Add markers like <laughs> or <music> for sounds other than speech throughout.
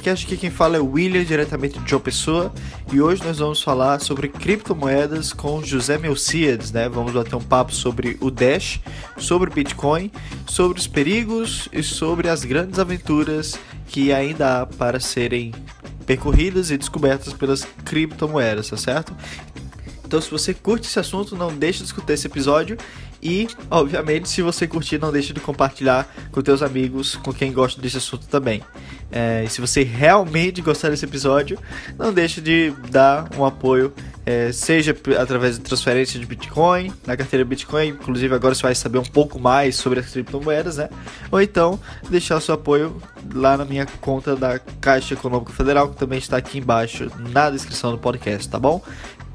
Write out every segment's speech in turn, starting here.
Levercast. Aqui quem fala é o William, diretamente de João Pessoa. E hoje nós vamos falar sobre criptomoedas com José Melciades, né? Vamos bater um papo sobre o Dash, sobre Bitcoin, sobre os perigos e sobre as grandes aventuras que ainda há para serem percorridas e descobertas pelas criptomoedas, tá certo? Então, se você curte esse assunto, não deixe de escutar esse episódio e, obviamente, se você curtir, não deixe de compartilhar com teus amigos, com quem gosta desse assunto também. É, se você realmente gostar desse episódio, não deixe de dar um apoio, é, seja através de transferência de Bitcoin, na carteira Bitcoin, inclusive agora você vai saber um pouco mais sobre as criptomoedas, né? Ou então deixar seu apoio lá na minha conta da Caixa Econômica Federal, que também está aqui embaixo na descrição do podcast, tá bom?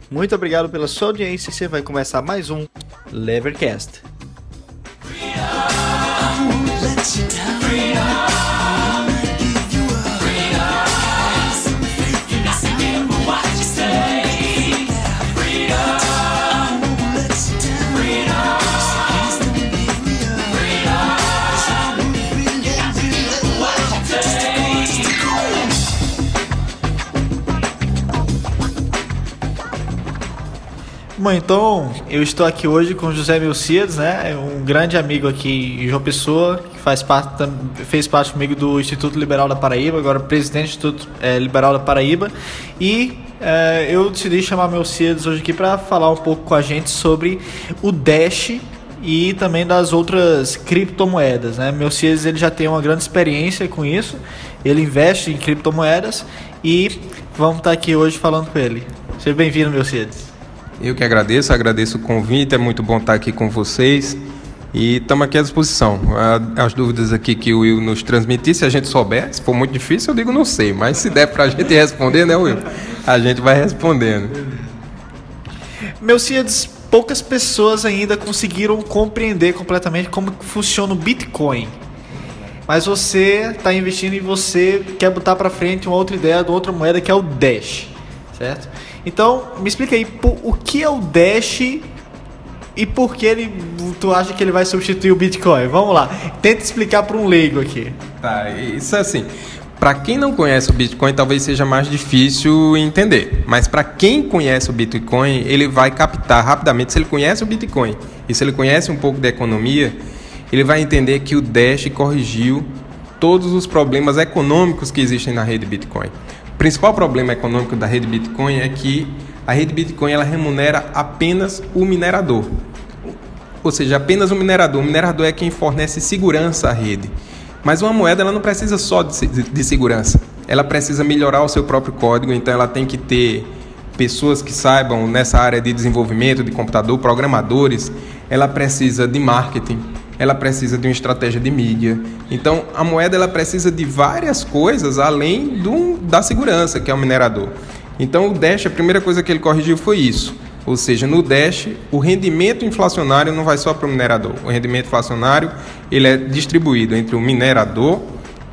Muito obrigado pela sua audiência. Você vai começar mais um Levercast. Bom, então eu estou aqui hoje com José Melciades, né? Um grande amigo aqui em João Pessoa, que faz parte, fez parte comigo do Instituto Liberal da Paraíba, agora presidente do Instituto é, Liberal da Paraíba. E é, eu decidi chamar Melciades hoje aqui para falar um pouco com a gente sobre o Dash e também das outras criptomoedas, né? Melciades ele já tem uma grande experiência com isso, ele investe em criptomoedas e vamos estar aqui hoje falando com ele. Seja bem-vindo, Melciades. Eu que agradeço, agradeço o convite, é muito bom estar aqui com vocês e estamos aqui à disposição. As dúvidas aqui que o Will nos transmitir, se a gente souber, se for muito difícil, eu digo não sei, mas se der para a <laughs> gente responder, né, Will? A gente vai respondendo. Melciades, poucas pessoas ainda conseguiram compreender completamente como funciona o Bitcoin. Mas você está investindo e você quer botar para frente uma outra ideia de outra moeda que é o Dash, certo? Então, me explica aí, o que é o Dash e por que ele, tu acha que ele vai substituir o Bitcoin? Vamos lá, tenta explicar para um leigo aqui. Tá, isso é assim. Para quem não conhece o Bitcoin, talvez seja mais difícil entender. Mas para quem conhece o Bitcoin, ele vai captar rapidamente. Se ele conhece o Bitcoin e se ele conhece um pouco da economia, ele vai entender que o Dash corrigiu todos os problemas econômicos que existem na rede Bitcoin. O principal problema econômico da rede Bitcoin é que a rede Bitcoin ela remunera apenas o minerador. Ou seja, apenas o minerador. O minerador é quem fornece segurança à rede. Mas uma moeda ela não precisa só de, de segurança. Ela precisa melhorar o seu próprio código, então ela tem que ter pessoas que saibam nessa área de desenvolvimento de computador, programadores, ela precisa de marketing, ela precisa de uma estratégia de mídia. Então, a moeda ela precisa de várias coisas além do, da segurança, que é o minerador. Então, o Dash, a primeira coisa que ele corrigiu foi isso. Ou seja, no Dash, o rendimento inflacionário não vai só para o minerador. O rendimento inflacionário ele é distribuído entre o minerador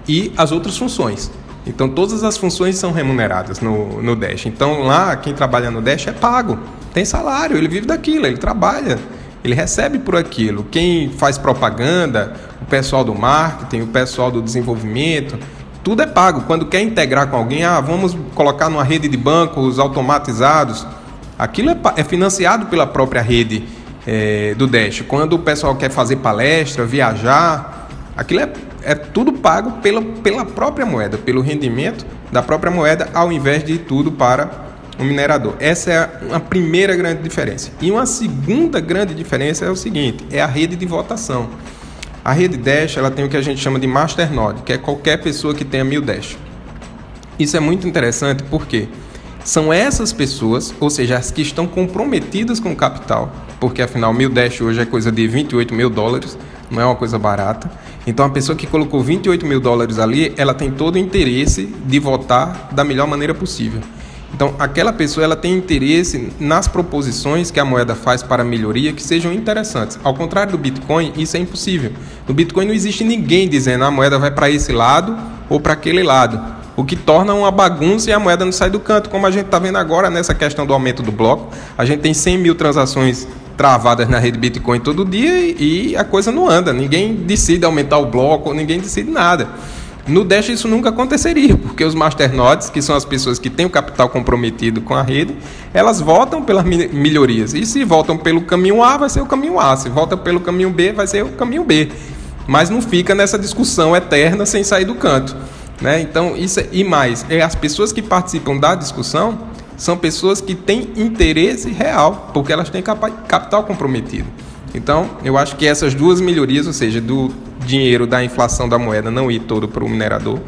e as outras funções. Então, todas as funções são remuneradas no, no Dash. Então, lá, quem trabalha no Dash é pago. Tem salário, ele vive daquilo, ele trabalha ele recebe por aquilo. Quem faz propaganda, o pessoal do marketing, o pessoal do desenvolvimento, tudo é pago. Quando quer integrar com alguém, ah, vamos colocar numa rede de bancos automatizados. Aquilo é, é financiado pela própria rede é, do Dash. Quando o pessoal quer fazer palestra, viajar, aquilo é, é tudo pago pela, pela própria moeda, pelo rendimento da própria moeda, ao invés de tudo para o minerador. Essa é a primeira grande diferença. E uma segunda grande diferença é o seguinte: é a rede de votação. A rede Dash ela tem o que a gente chama de masternode, que é qualquer pessoa que tenha mil Dash. Isso é muito interessante porque são essas pessoas, ou seja, as que estão comprometidas com o capital, porque afinal mil Dash hoje é coisa de 28 mil dólares, não é uma coisa barata. Então a pessoa que colocou 28 mil dólares ali, ela tem todo o interesse de votar da melhor maneira possível. Então, aquela pessoa ela tem interesse nas proposições que a moeda faz para melhoria que sejam interessantes. Ao contrário do Bitcoin, isso é impossível. No Bitcoin não existe ninguém dizendo a moeda vai para esse lado ou para aquele lado. O que torna uma bagunça e a moeda não sai do canto, como a gente está vendo agora nessa questão do aumento do bloco. A gente tem 100 mil transações travadas na rede Bitcoin todo dia e a coisa não anda. Ninguém decide aumentar o bloco, ninguém decide nada. No Dash isso nunca aconteceria, porque os masternodes, que são as pessoas que têm o capital comprometido com a rede, elas votam pelas melhorias. E se votam pelo caminho A, vai ser o caminho A. Se votam pelo caminho B, vai ser o caminho B. Mas não fica nessa discussão eterna sem sair do canto. Né? Então, isso é, e mais, é as pessoas que participam da discussão são pessoas que têm interesse real, porque elas têm capital comprometido. Então, eu acho que essas duas melhorias, ou seja, do dinheiro da inflação da moeda não ir todo para o minerador,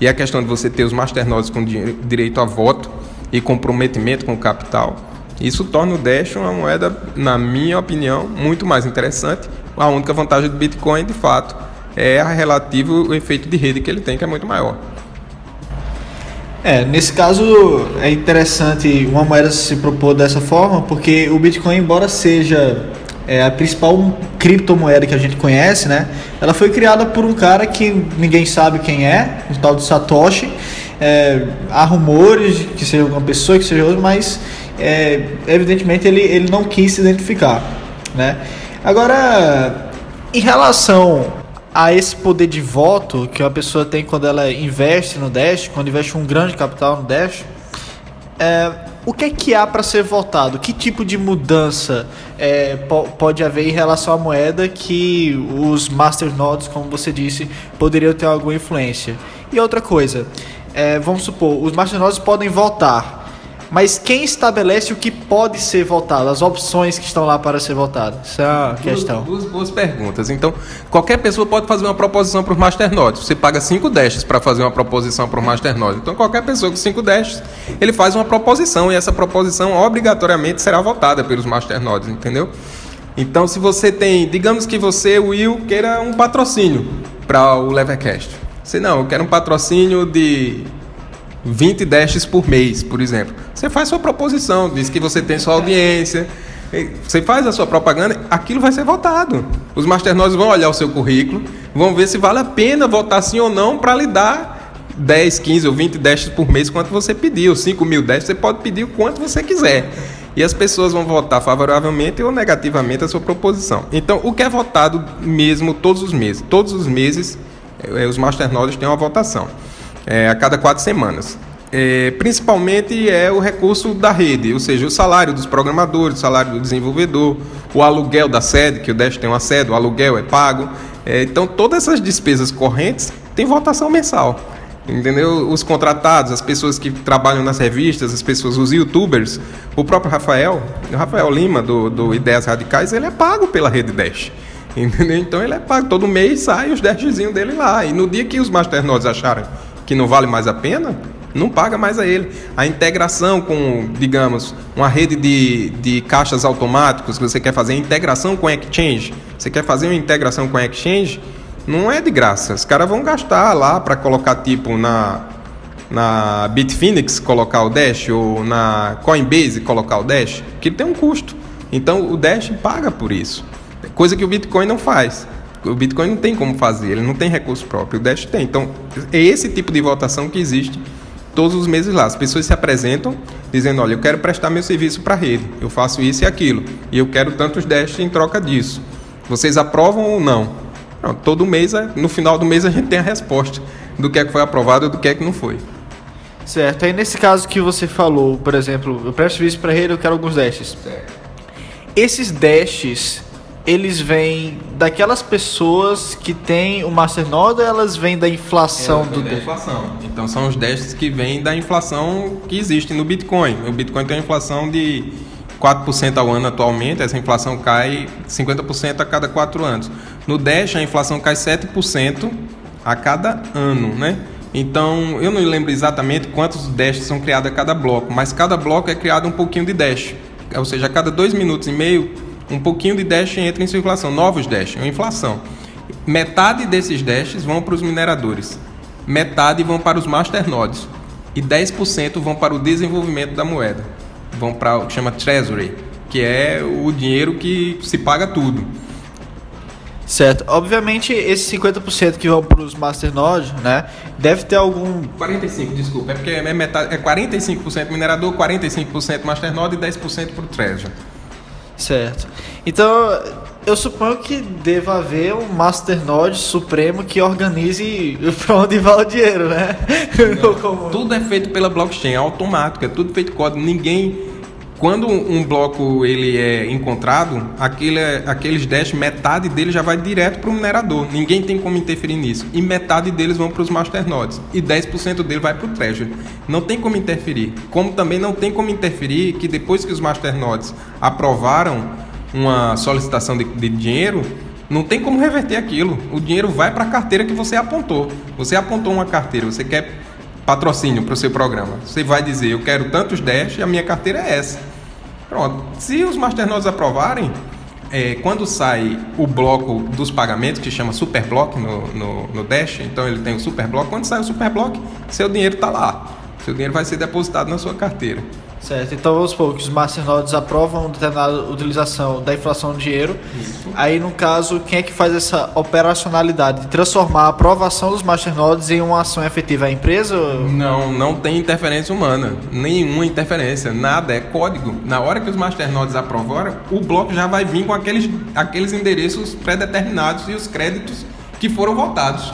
e a questão de você ter os masternodes com direito a voto e comprometimento com o capital, isso torna o Dash uma moeda, na minha opinião, muito mais interessante. A única vantagem do Bitcoin, de fato, é a relativo efeito de rede que ele tem, que é muito maior. É, nesse caso é interessante uma moeda se propor dessa forma, porque o Bitcoin, embora seja é, a principal criptomoeda que a gente conhece, né? Ela foi criada por um cara que ninguém sabe quem é, o tal de Satoshi. É, há rumores que seja uma pessoa, que seja outra, mas é, evidentemente ele, ele não quis se identificar, né? Agora, em relação a esse poder de voto que a pessoa tem quando ela investe no Dash, quando investe um grande capital no Dash, é, o que é que há para ser votado? Que tipo de mudança é, pode haver em relação à moeda que os masternodes, como você disse, poderiam ter alguma influência? E outra coisa, é, vamos supor, os masternodes podem votar mas quem estabelece o que pode ser votado, as opções que estão lá para ser votadas? Essa é a duas, questão. Duas boas perguntas. Então, qualquer pessoa pode fazer uma proposição para os masternodes. Você paga 5 dashes para fazer uma proposição para o masternode. Então, qualquer pessoa com 5 dashes, ele faz uma proposição e essa proposição obrigatoriamente será votada pelos masternodes, entendeu? Então, se você tem, digamos que você, Will, queira um patrocínio para o Levercast. Você não, eu quero um patrocínio de 20 dashes por mês, por exemplo. Você faz sua proposição, diz que você tem sua audiência, você faz a sua propaganda, aquilo vai ser votado. Os masternodes vão olhar o seu currículo, vão ver se vale a pena votar sim ou não para lhe dar 10, 15 ou 20 dashes por mês, quanto você pediu. 5 mil dashes, você pode pedir o quanto você quiser. E as pessoas vão votar favoravelmente ou negativamente a sua proposição. Então, o que é votado mesmo todos os meses? Todos os meses, eh, os masternodes têm uma votação é, a cada quatro semanas. É, principalmente é o recurso da rede, ou seja, o salário dos programadores, o salário do desenvolvedor, o aluguel da sede, que o Dash tem uma sede, o aluguel é pago. É, então, todas essas despesas correntes têm votação mensal. Entendeu? Os contratados, as pessoas que trabalham nas revistas, as pessoas, os youtubers, o próprio Rafael, o Rafael Lima, do, do Ideias Radicais, ele é pago pela rede Dash. Entendeu? Então ele é pago. Todo mês sai os dashzinhos dele lá. E no dia que os masternodes acharem que não vale mais a pena, não paga mais a ele. A integração com, digamos, uma rede de, de caixas automáticos que você quer fazer, integração com Exchange, você quer fazer uma integração com Exchange, não é de graça. Os caras vão gastar lá para colocar tipo na na Bitfinex colocar o Dash ou na Coinbase colocar o Dash, que tem um custo. Então o Dash paga por isso. Coisa que o Bitcoin não faz. O Bitcoin não tem como fazer, ele não tem recurso próprio, o Dash tem. Então, é esse tipo de votação que existe todos os meses lá. As pessoas se apresentam dizendo: Olha, eu quero prestar meu serviço para a rede, eu faço isso e aquilo, e eu quero tantos Dash em troca disso. Vocês aprovam ou não? não todo mês, no final do mês, a gente tem a resposta do que é que foi aprovado e do que é que não foi. Certo. Aí nesse caso que você falou, por exemplo, eu presto serviço para a rede, eu quero alguns dashes. Certo. Esses dashes eles vêm daquelas pessoas que têm o masternode ou elas vêm da inflação do da inflação. Então são os destes que vêm da inflação que existe no Bitcoin. O Bitcoin tem uma inflação de 4% ao ano atualmente, essa inflação cai 50% a cada 4 anos. No Dash a inflação cai 7% a cada ano, né? Então, eu não lembro exatamente quantos Dash são criados a cada bloco, mas cada bloco é criado um pouquinho de Dash. Ou seja, a cada 2 minutos e meio um pouquinho de Dash entra em circulação, novos Dash, é uma inflação. Metade desses Dashes vão para os mineradores, metade vão para os masternodes e 10% vão para o desenvolvimento da moeda. Vão para o que chama Treasury, que é o dinheiro que se paga tudo. Certo. Obviamente, esses 50% que vão para os masternodes, né? Deve ter algum. 45%, desculpa. É porque é, metade, é 45% minerador, 45% masternode e 10% para o Treasury. Certo. Então, eu suponho que deva haver um masternode supremo que organize <laughs> para onde vai o dinheiro, né? <laughs> tudo é feito pela blockchain, é automático, é tudo feito código. Ninguém quando um bloco ele é encontrado, aquele, aqueles dash, metade dele já vai direto para o minerador. Ninguém tem como interferir nisso. E metade deles vão para os masternodes. E 10% dele vai para o treasury. Não tem como interferir. Como também não tem como interferir que depois que os masternodes aprovaram uma solicitação de, de dinheiro, não tem como reverter aquilo. O dinheiro vai para a carteira que você apontou. Você apontou uma carteira, você quer patrocínio para o seu programa. Você vai dizer, eu quero tantos dash e a minha carteira é essa. Pronto. Se os masternodes aprovarem, é, quando sai o bloco dos pagamentos, que chama Superblock no, no, no Dash, então ele tem o Superblock, quando sai o Superblock, seu dinheiro está lá. Seu dinheiro vai ser depositado na sua carteira. Certo, então vamos supor que os masternodes aprovam determinada utilização da inflação do dinheiro. Isso. Aí, no caso, quem é que faz essa operacionalidade de transformar a aprovação dos masternodes em uma ação efetiva? A empresa? Não, não tem interferência humana. Nenhuma interferência. Nada, é código. Na hora que os masternodes aprovaram, o bloco já vai vir com aqueles, aqueles endereços pré-determinados e os créditos que foram votados.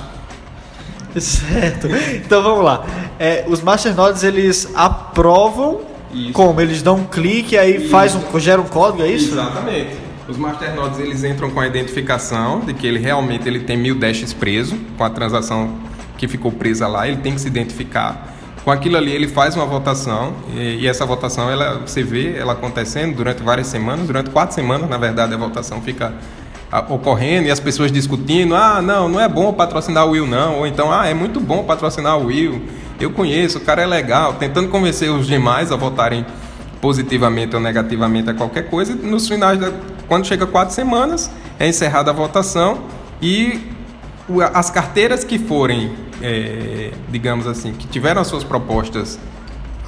<laughs> Certo. Então vamos lá. É, os masternodes eles aprovam isso. Como? Eles dão um clique aí faz um, gera um código, é isso? Exatamente. Os masternodes eles entram com a identificação de que ele realmente ele tem mil dashes preso com a transação que ficou presa lá, ele tem que se identificar. Com aquilo ali ele faz uma votação e, e essa votação ela você vê ela acontecendo durante várias semanas, durante quatro semanas na verdade a votação fica ocorrendo e as pessoas discutindo, ah, não, não é bom patrocinar o Will não, ou então, ah, é muito bom patrocinar o Will eu conheço, o cara é legal, tentando convencer os demais a votarem positivamente ou negativamente a qualquer coisa. E nos finais, da, quando chega quatro semanas, é encerrada a votação e as carteiras que forem, é, digamos assim, que tiveram as suas propostas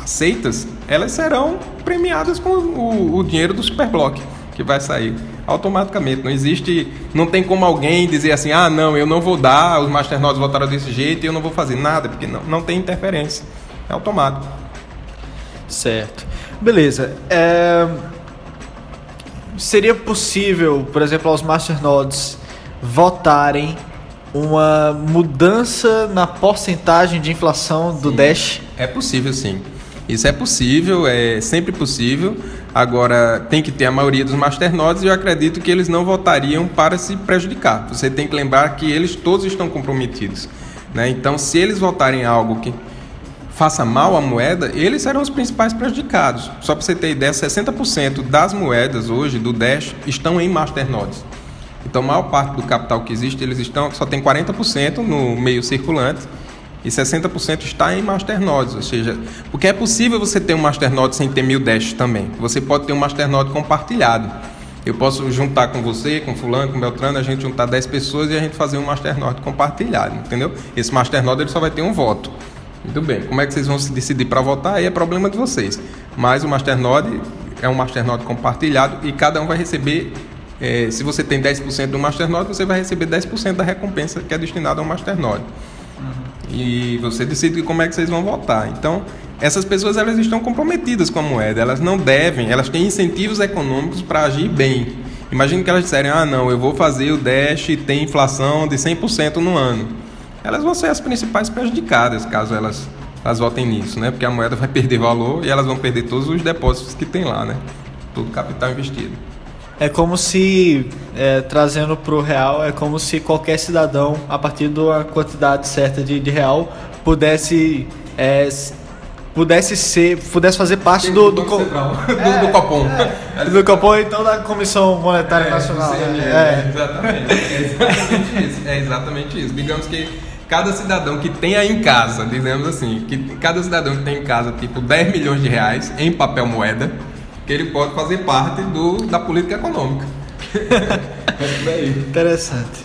aceitas, elas serão premiadas com o, o dinheiro do Superblock que vai sair automaticamente. Não existe, não tem como alguém dizer assim, ah, não, eu não vou dar, os masternodes votaram desse jeito e eu não vou fazer nada, porque não, não tem interferência. É automático. Certo. Beleza. É... Seria possível, por exemplo, aos masternodes votarem uma mudança na porcentagem de inflação do sim, Dash? É possível, sim. Isso é possível, é sempre possível. Agora, tem que ter a maioria dos masternodes e eu acredito que eles não votariam para se prejudicar. Você tem que lembrar que eles todos estão comprometidos. Né? Então, se eles votarem algo que faça mal à moeda, eles serão os principais prejudicados. Só para você ter ideia, 60% das moedas hoje do Dash estão em masternodes. Então, a maior parte do capital que existe, eles estão só tem 40% no meio circulante e 60% está em masternodes, ou seja, porque é possível você ter um masternode sem ter mil dash também. Você pode ter um masternode compartilhado. Eu posso juntar com você, com fulano, com Beltrano, a gente juntar 10 pessoas e a gente fazer um masternode compartilhado, entendeu? Esse masternode ele só vai ter um voto. Muito bem. Como é que vocês vão se decidir para votar? Aí é problema de vocês. Mas o masternode é um masternode compartilhado e cada um vai receber é, se você tem 10% do masternode, você vai receber 10% da recompensa que é destinada ao masternode. E você decide como é que vocês vão votar. Então, essas pessoas elas estão comprometidas com a moeda, elas não devem, elas têm incentivos econômicos para agir bem. Imagina que elas disserem: "Ah, não, eu vou fazer o Dash tem inflação de 100% no ano". Elas vão ser as principais prejudicadas caso elas elas votem nisso, né? Porque a moeda vai <laughs> perder valor e elas vão perder todos os depósitos que tem lá, né? Todo o capital investido. É como se, é, trazendo para o real, é como se qualquer cidadão, a partir da quantidade certa de, de real, pudesse é, pudesse ser, pudesse fazer parte do do, <laughs> do, é, do, Copom. É, do Copom então da Comissão Monetária é, Nacional. Né? É, exatamente. É exatamente isso. É exatamente isso. Digamos que cada cidadão que tem aí em casa, dizemos assim, que cada cidadão que tem em casa tipo 10 milhões de reais em papel moeda, que ele pode fazer parte do, da política econômica. é <laughs> <laughs> Interessante.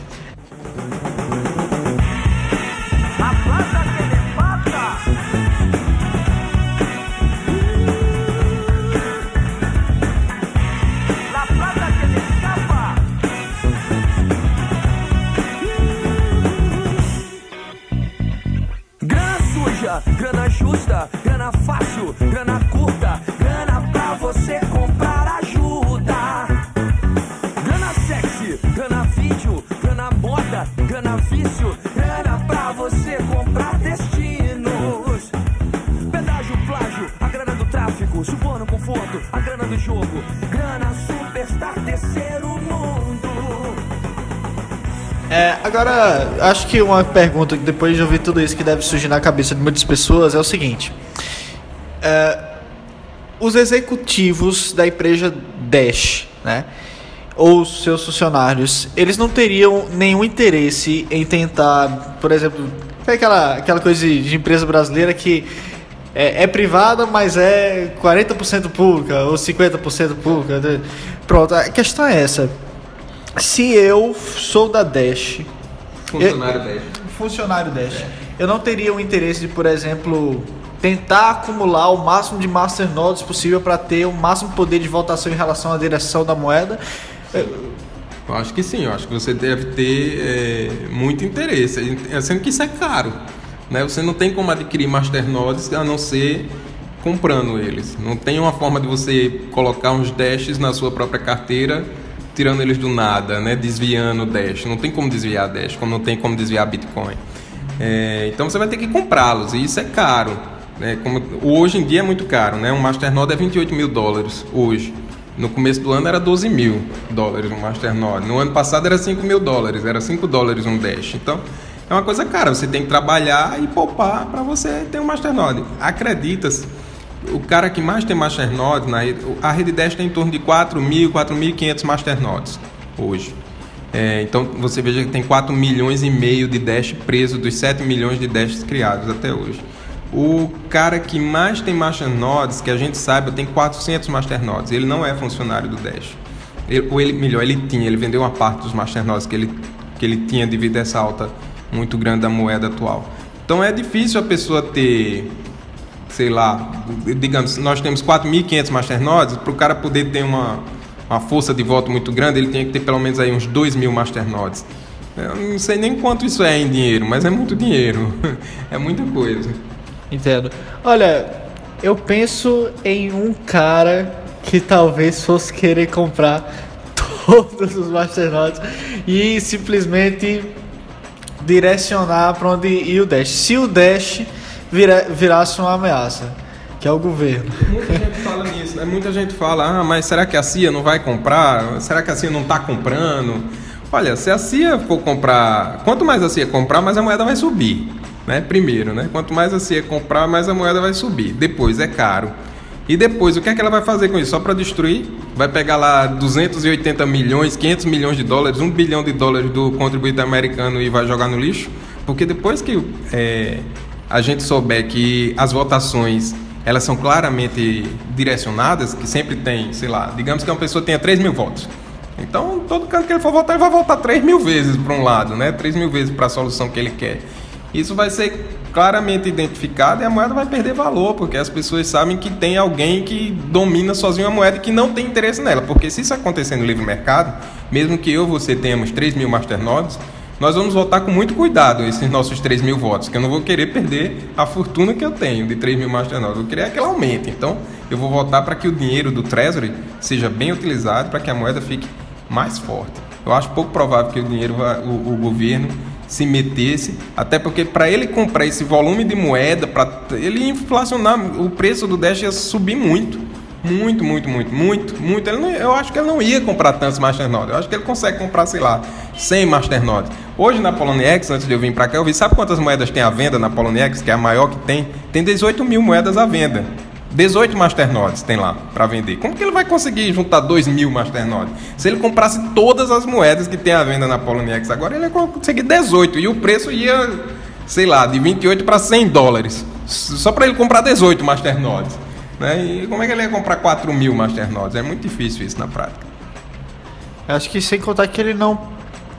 Acho que uma pergunta que depois de ouvir tudo isso que deve surgir na cabeça de muitas pessoas é o seguinte: é, os executivos da empresa Dash, né, ou seus funcionários, eles não teriam nenhum interesse em tentar, por exemplo, é aquela, aquela coisa de, empresa brasileira que é, é, privada, mas é 40% pública ou 50% pública. né? Pronto, a questão é essa. Se eu sou da Dash, Funcionário Dash. funcionário Dash, eu não teria o interesse de, por exemplo, tentar acumular o máximo de masternodes possível para ter o máximo poder de votação em relação à direção da moeda. Eu acho que sim, eu acho que você deve ter é, muito interesse, é, sendo que isso é caro. Né? Você não tem como adquirir masternodes a não ser comprando eles. Não tem uma forma de você colocar uns dashes na sua própria carteira, tirando eles do nada, né? desviando o dash. Não tem como desviar dash, como não tem como desviar Bitcoin. É, então você vai ter que comprá-los e isso é caro. Né? Como, hoje em dia é muito caro, né? Um masternode é 28 mil dólares hoje. No começo do ano era 12 mil dólares um masternode. No ano passado era 5 mil dólares, era 5 dólares um dash. Então é uma coisa cara. Você tem que trabalhar e poupar para você ter um masternode. Acredita-se, o cara que mais tem masternode na a rede Dash tem em torno de 4 mil, 4.500 masternodes hoje. É, então você veja que tem 4 milhões e meio de Dash preso dos 7 milhões de Dashes criados até hoje. O cara que mais tem masternodes, que a gente saiba, tem 400 masternodes. Ele não é funcionário do Dash. Ele, ou ele, melhor, ele tinha, ele vendeu uma parte dos masternodes que ele, que ele tinha devido a essa alta muito grande da moeda atual. Então é difícil a pessoa ter, sei lá, digamos, nós temos 4.500 masternodes, para o cara poder ter uma, uma força de voto muito grande, ele tem que ter pelo menos aí uns 2 mil masternodes. Eu não sei nem quanto isso é em dinheiro, mas é muito dinheiro. <laughs> é muita coisa. Entendo. Olha, eu penso em um cara que talvez fosse querer comprar <laughs> todos os masternodes e simplesmente direcionar para onde ia o Dash. Se o Dash vira, virasse uma ameaça, que é o governo. Muita gente fala nisso, né? Muita gente fala, ah, mas será que a CIA não vai comprar? Será que a CIA não está comprando? Olha, se a CIA for comprar, quanto mais a CIA comprar, mais a moeda vai subir, né? Primeiro, né? Quanto mais a CIA comprar, mais a moeda vai subir. Depois é caro. E depois, o que é que ela vai fazer com isso? Só para destruir? Vai pegar lá 280 milhões, 500 milhões de dólares, 1 bilhão de dólares do contribuinte americano e vai jogar no lixo? Porque depois que é, a gente souber que as votações elas são claramente direcionadas, que sempre tem, sei lá, digamos que uma pessoa tenha 3 mil votos. Então, todo canto que ele for votar, ele vai votar 3 mil vezes para um lado, né? 3 mil vezes para a solução que ele quer. Isso vai ser claramente identificado e a moeda vai perder valor, porque as pessoas sabem que tem alguém que domina sozinho a moeda e que não tem interesse nela. Porque se isso acontecer no livre mercado, mesmo que eu e você tenhamos 3 mil masternodes, nós vamos votar com muito cuidado esses nossos 3 mil votos, que eu não vou querer perder a fortuna que eu tenho de 3 mil masternodes, eu vou querer que ela aumente. Então, eu vou votar para que o dinheiro do Treasury seja bem utilizado, para que a moeda fique mais forte. Eu acho pouco provável que o dinheiro, vá, o, o governo se metesse, até porque para ele comprar esse volume de moeda, para ele inflacionar, o preço do Dash ia subir muito. Muito, muito, muito, muito, muito. Ele não, eu acho que ele não ia comprar tantos Masternodes. Eu acho que ele consegue comprar, sei lá, 100 Masternodes. Hoje na Poloniex, antes de eu vir para cá, eu vi, sabe quantas moedas tem à venda na Poloniex, que é a maior que tem? Tem 18 mil moedas à venda. 18 masternodes tem lá para vender. Como que ele vai conseguir juntar 2 mil masternodes? Se ele comprasse todas as moedas que tem à venda na Poloniex agora, ele ia conseguir 18 e o preço ia, sei lá, de 28 para 100 dólares. Só para ele comprar 18 masternodes. Né? E como é que ele ia comprar 4 mil masternodes? É muito difícil isso na prática. Acho que sem contar que ele não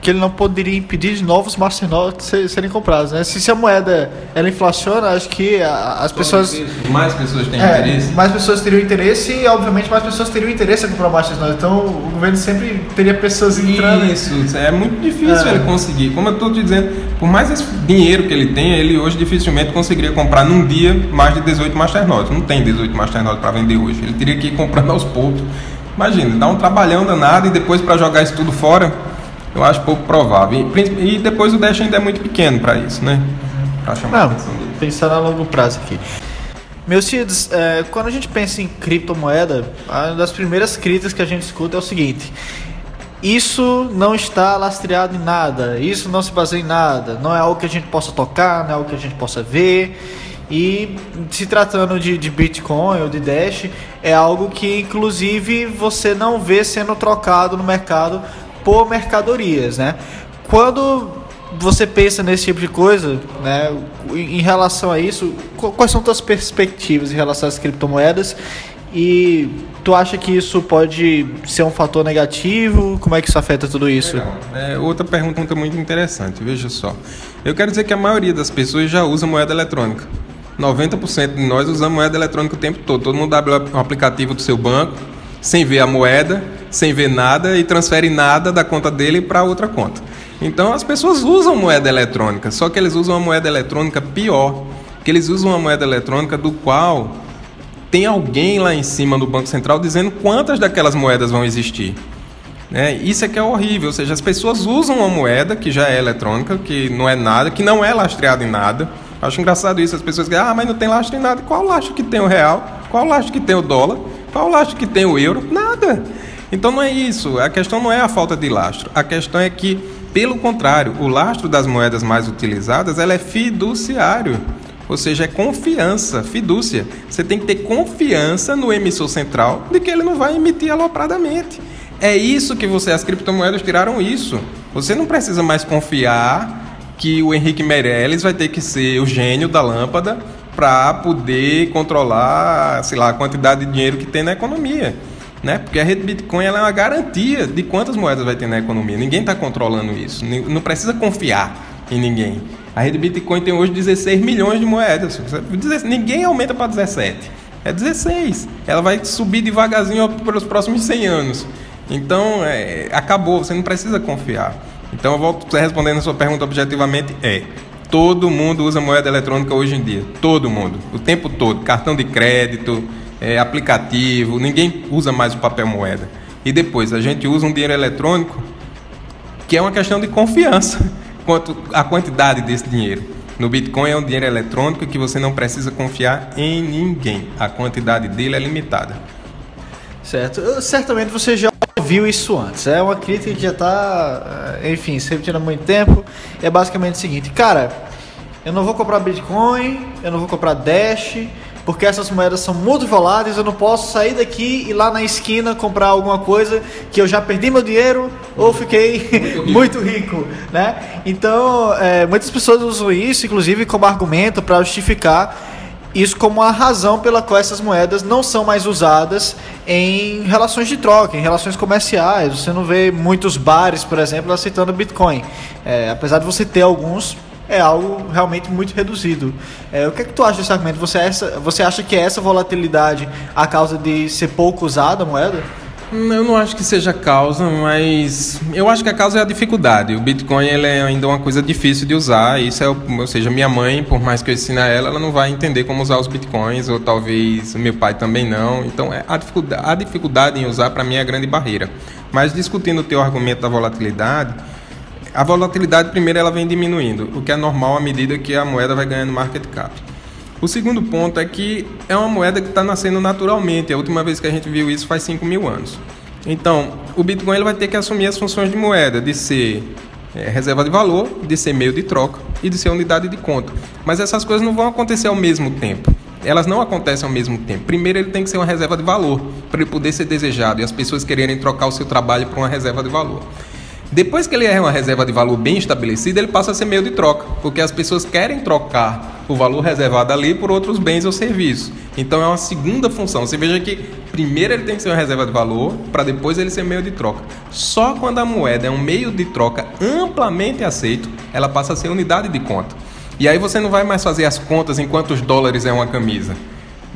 que ele não poderia impedir de novos masternodes ser- serem comprados, né? Se, se a moeda ela inflaciona, acho que a- as pessoas Mais pessoas têm É, interesse. mais pessoas teriam interesse e, obviamente, mais pessoas teriam interesse em comprar Masternodes. Então, o governo sempre teria pessoas entrando. Isso, é muito difícil É. ele conseguir. Como eu estou te dizendo, por mais esse dinheiro que ele tenha, ele hoje dificilmente conseguiria comprar num dia mais de 18 Masternodes. Não tem 18 Masternodes para vender hoje. Ele teria que ir comprando aos poucos. Imagina, dá um trabalhão danado e depois para jogar isso tudo fora. Eu acho pouco provável. E, e depois o Dash ainda é muito pequeno para isso, né? Pra chamar Não, pensando a longo prazo aqui. Meus filhos, é, quando a gente pensa em criptomoeda, uma das primeiras críticas que a gente escuta é o seguinte: isso não está lastreado em nada, isso não se baseia em nada, não é algo que a gente possa tocar, não é algo que a gente possa ver. E se tratando de, de Bitcoin ou de Dash, é algo que inclusive você não vê sendo trocado no mercado por mercadorias, né? Quando você pensa nesse tipo de coisa, né, em relação a isso, quais são suas perspectivas em relação às criptomoedas e tu acha que isso pode ser um fator negativo? Como é que isso afeta tudo isso? É, outra pergunta muito interessante, veja só. Eu quero dizer que a maioria das pessoas já usa moeda eletrônica. 90% de nós usamos moeda eletrônica o tempo todo. Todo mundo abre o aplicativo do seu banco, sem ver a moeda, sem ver nada e transfere nada da conta dele para outra conta. Então as pessoas usam moeda eletrônica, só que eles usam uma moeda eletrônica pior, que eles usam uma moeda eletrônica do qual tem alguém lá em cima do Banco Central dizendo quantas daquelas moedas vão existir. Né? Isso é que é horrível, ou seja, as pessoas usam uma moeda que já é eletrônica, que não é nada, que não é lastreada em nada. Acho engraçado isso, as pessoas dizem, ah, mas não tem lastro em nada. Qual lastro que tem o real? Qual lastro que tem o dólar? Qual lastro que tem o euro? Nada. Então não é isso. A questão não é a falta de lastro. A questão é que, pelo contrário, o lastro das moedas mais utilizadas ela é fiduciário. Ou seja, é confiança, fidúcia. Você tem que ter confiança no emissor central de que ele não vai emitir alopradamente. É isso que você, as criptomoedas tiraram isso. Você não precisa mais confiar que o Henrique Meirelles vai ter que ser o gênio da lâmpada para poder controlar, sei lá, a quantidade de dinheiro que tem na economia né? Porque a rede Bitcoin ela é uma garantia de quantas moedas vai ter na economia. Ninguém está controlando isso. Não precisa confiar em ninguém. A rede Bitcoin tem hoje 16 milhões de moedas. Ninguém aumenta para 17. É 16. Ela vai subir devagarzinho pelos próximos 100 anos. Então, é, acabou. Você não precisa confiar. Então, eu volto respondendo a sua pergunta objetivamente. É. Todo mundo usa moeda eletrônica hoje em dia. Todo mundo. O tempo todo. Cartão de crédito, é, aplicativo, ninguém usa mais o papel moeda. E depois a gente usa um dinheiro eletrônico, que é uma questão de confiança <laughs> quanto à quantidade desse dinheiro. No Bitcoin é um dinheiro eletrônico que você não precisa confiar em ninguém. A quantidade dele é limitada. Certo. Certamente você já ouviu isso antes. É uma crítica que já está, eh, enfim, sempre tendo muito tempo. É basicamente o seguinte, cara, eu não vou comprar Bitcoin, eu não vou comprar Dash, porque essas moedas são muito voláteis, eu não posso sair daqui e lá na esquina comprar alguma coisa que eu já perdi meu dinheiro ou fiquei <laughs> muito rico, muito rico né? Então, é, muitas pessoas usam isso, inclusive, como argumento para justificar isso como a razão pela qual essas moedas não são mais usadas em relações de troca, em relações comerciais. Você não vê muitos bares, por exemplo, aceitando Bitcoin. É, apesar de você ter alguns, é algo realmente muito reduzido. É, o que é que tu acha desse argumento? Você, essa, você acha que é essa volatilidade a causa de ser pouco usada a moeda? Eu não acho que seja causa, mas eu acho que a causa é a dificuldade. O Bitcoin ele é ainda uma coisa difícil de usar. Isso é, ou seja, minha mãe, por mais que eu ensine a ela, ela não vai entender como usar os Bitcoins, ou talvez meu pai também não. Então, é, a dificuldade, a dificuldade em usar para mim é a grande barreira. Mas discutindo o teu argumento da volatilidade, a volatilidade, primeiro, ela vem diminuindo, o que é normal à medida que a moeda vai ganhando market cap. O segundo ponto é que é uma moeda que está nascendo naturalmente. A última vez que a gente viu isso faz 5 mil anos. Então, o Bitcoin ele vai ter que assumir as funções de moeda, de ser é, reserva de valor, de ser meio de troca e de ser unidade de conta. Mas essas coisas não vão acontecer ao mesmo tempo. Elas não acontecem ao mesmo tempo. Primeiro, ele tem que ser uma reserva de valor para ele poder ser desejado e as pessoas quererem trocar o seu trabalho por uma reserva de valor. Depois que ele é uma reserva de valor bem estabelecida, ele passa a ser meio de troca, porque as pessoas querem trocar o valor reservado ali por outros bens ou serviços. Então é uma segunda função. Você veja que primeiro ele tem que ser uma reserva de valor, para depois ele ser meio de troca. Só quando a moeda é um meio de troca amplamente aceito, ela passa a ser unidade de conta. E aí você não vai mais fazer as contas em quantos dólares é uma camisa.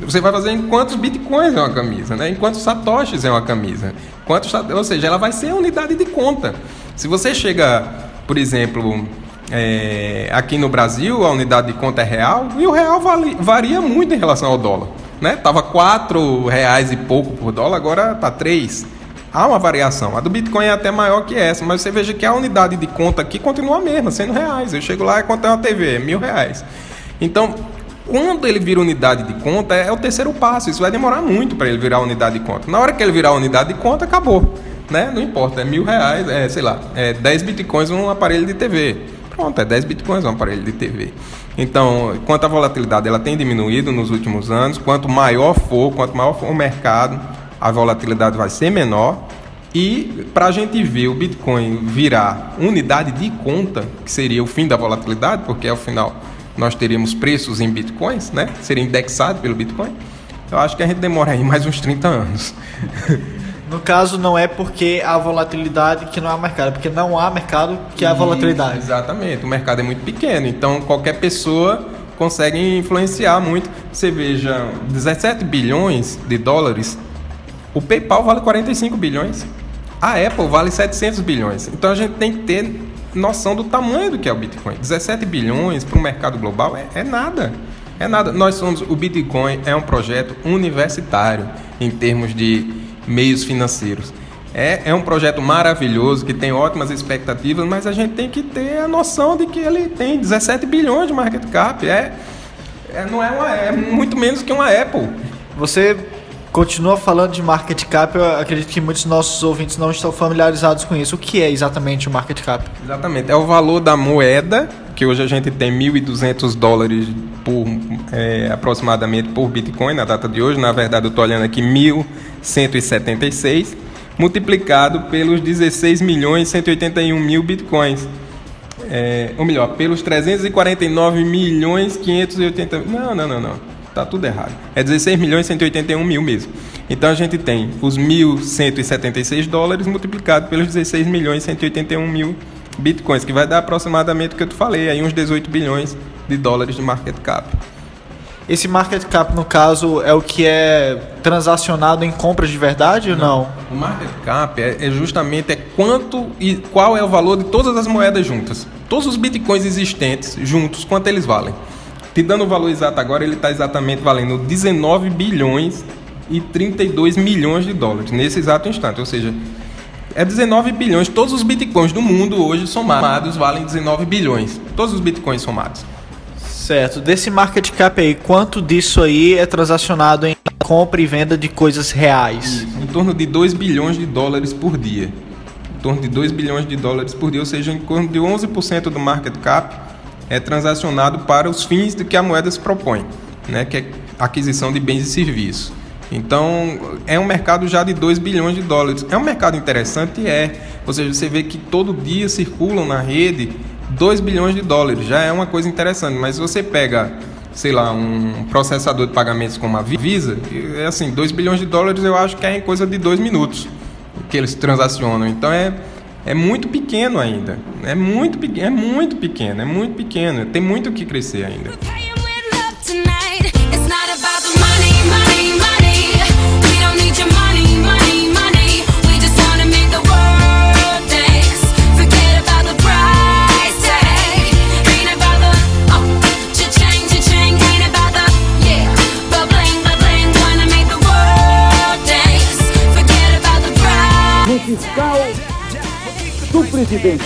Você vai fazer em quantos bitcoins é uma camisa, né? em quantos satoshis é uma camisa. Quantos, ou seja, ela vai ser unidade de conta. Se você chega, por exemplo, é, aqui no Brasil, a unidade de conta é real, e o real vale, varia muito em relação ao dólar. Né? Tava quatro reais e pouco por dólar, agora tá três. Há uma variação. A do Bitcoin é até maior que essa, mas você veja que a unidade de conta aqui continua a mesma, sendo reais. Eu chego lá e conto uma TV, é mil reais. Então, quando ele vira unidade de conta, é o terceiro passo. Isso vai demorar muito para ele virar unidade de conta. Na hora que ele virar unidade de conta, acabou. Né? Não importa, é mil reais, é, sei lá, é 10 bitcoins um aparelho de TV. Pronto, é 10 bitcoins um aparelho de TV. Então, quanto à volatilidade, ela tem diminuído nos últimos anos. Quanto maior for, quanto maior for o mercado, a volatilidade vai ser menor. E para a gente ver o Bitcoin virar unidade de conta, que seria o fim da volatilidade, porque ao final nós teríamos preços em bitcoins, né? Seria indexado pelo Bitcoin. Eu acho que a gente demora aí mais uns 30 anos. No caso, não é porque há volatilidade que não há mercado, é porque não há mercado que há volatilidade. Exatamente, o mercado é muito pequeno, então qualquer pessoa consegue influenciar muito. Você veja, 17 bilhões de dólares, o PayPal vale 45 bilhões, a Apple vale 700 bilhões. Então a gente tem que ter noção do tamanho do que é o Bitcoin. 17 bilhões para o mercado global é, é, nada. É nada. Nós somos. O Bitcoin é um projeto universitário em termos de meios financeiros. É, é um projeto maravilhoso que tem ótimas expectativas, mas a gente tem que ter a noção de que ele tem 17 bilhões de market cap. É, é não é, uma, é muito menos que uma Apple. Você continua falando de market cap, eu acredito que muitos nossos ouvintes não estão familiarizados com isso. O que é exatamente o market cap? Exatamente, é o valor da moeda, que hoje a gente tem 1.200 dólares por, é, aproximadamente por Bitcoin na data de hoje. Na verdade, eu estou olhando aqui 1.176, multiplicado pelos 16 milhões 181 mil Bitcoins. É, ou melhor, pelos 349 milhões 580... Não, não, não, não. Tá tudo errado. É 16 milhões 181 mil mesmo. Então a gente tem os 1.176 dólares multiplicado pelos 16 milhões 181 mil bitcoins, que vai dar aproximadamente o que eu te falei, aí uns 18 bilhões de dólares de market cap. Esse market cap, no caso, é o que é transacionado em compras de verdade ou não? O market cap é, é justamente é quanto e qual é o valor de todas as moedas juntas. Todos os bitcoins existentes juntos, quanto eles valem. Dando o valor exato agora, ele está exatamente valendo 19 bilhões e 32 milhões de dólares nesse exato instante. Ou seja, é 19 bilhões. Todos os bitcoins do mundo hoje somados valem 19 bilhões. Todos os bitcoins somados. Certo. Desse market cap aí, quanto disso aí é transacionado em compra e venda de coisas reais? Isso, em torno de 2 bilhões de dólares por dia. Em torno de 2 bilhões de dólares por dia, ou seja, em torno de 11% do market cap é transacionado para os fins de que a moeda se propõe, né, que é aquisição de bens e serviços. Então, é um mercado já de 2 bilhões de dólares. É um mercado interessante? É. Ou seja, você vê que todo dia circulam na rede 2 bilhões de dólares. Já é uma coisa interessante. Mas se você pega, sei lá, um processador de pagamentos como a Visa, é assim, 2 bilhões de dólares eu acho que é em coisa de 2 minutos que eles transacionam. Então, é, é muito pequeno ainda. É muito, é muito pequeno, é muito pequeno. Tem muito o que crescer ainda. Presidente